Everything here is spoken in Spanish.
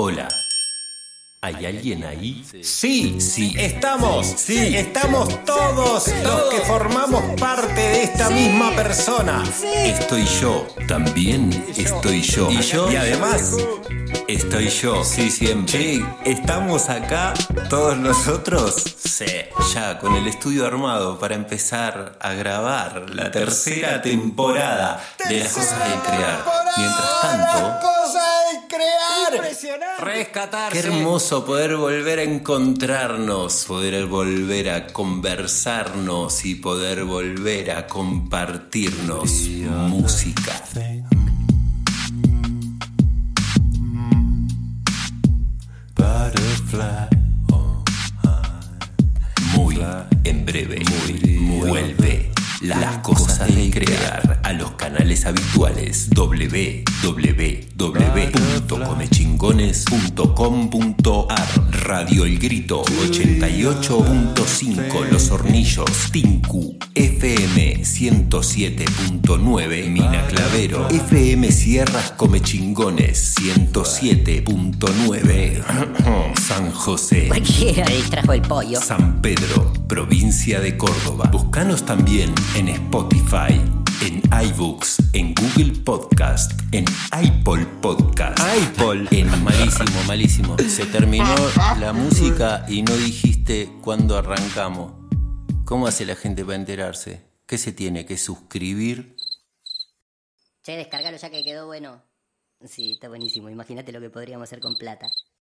Hola. ¿Hay alguien ahí? Sí, Sí. estamos, Sí. estamos todos los que formamos parte de esta misma persona. Estoy yo. También estoy yo. Y yo, y además, Estoy yo. Sí, siempre. ¿estamos acá todos nosotros? Sí. Ya con el estudio armado para empezar a grabar la tercera temporada de las cosas de crear. Mientras tanto, crear. Impresionante. Qué hermoso poder volver a encontrarnos, poder volver a conversarnos y poder volver a compartirnos música. Muy en breve, muy vuelve las cosas de crear a los canales habituales. www.comechingones.com.ar Radio El Grito 88.5 Los Hornillos Tinku FM 107.9 Mina Clavero FM Sierras Comechingones 107.9 San José Cualquiera distrajo el pollo. San Pedro, provincia de Córdoba. Búscanos también en Spotify, en iBooks, en Google Podcast, en Apple Podcast. Apple. En malísimo, malísimo. Se terminó la música y no dijiste cuándo arrancamos. ¿Cómo hace la gente para enterarse? ¿Qué se tiene que suscribir? Che, descargalo ya que quedó bueno. Sí, está buenísimo. Imagínate lo que podríamos hacer con plata.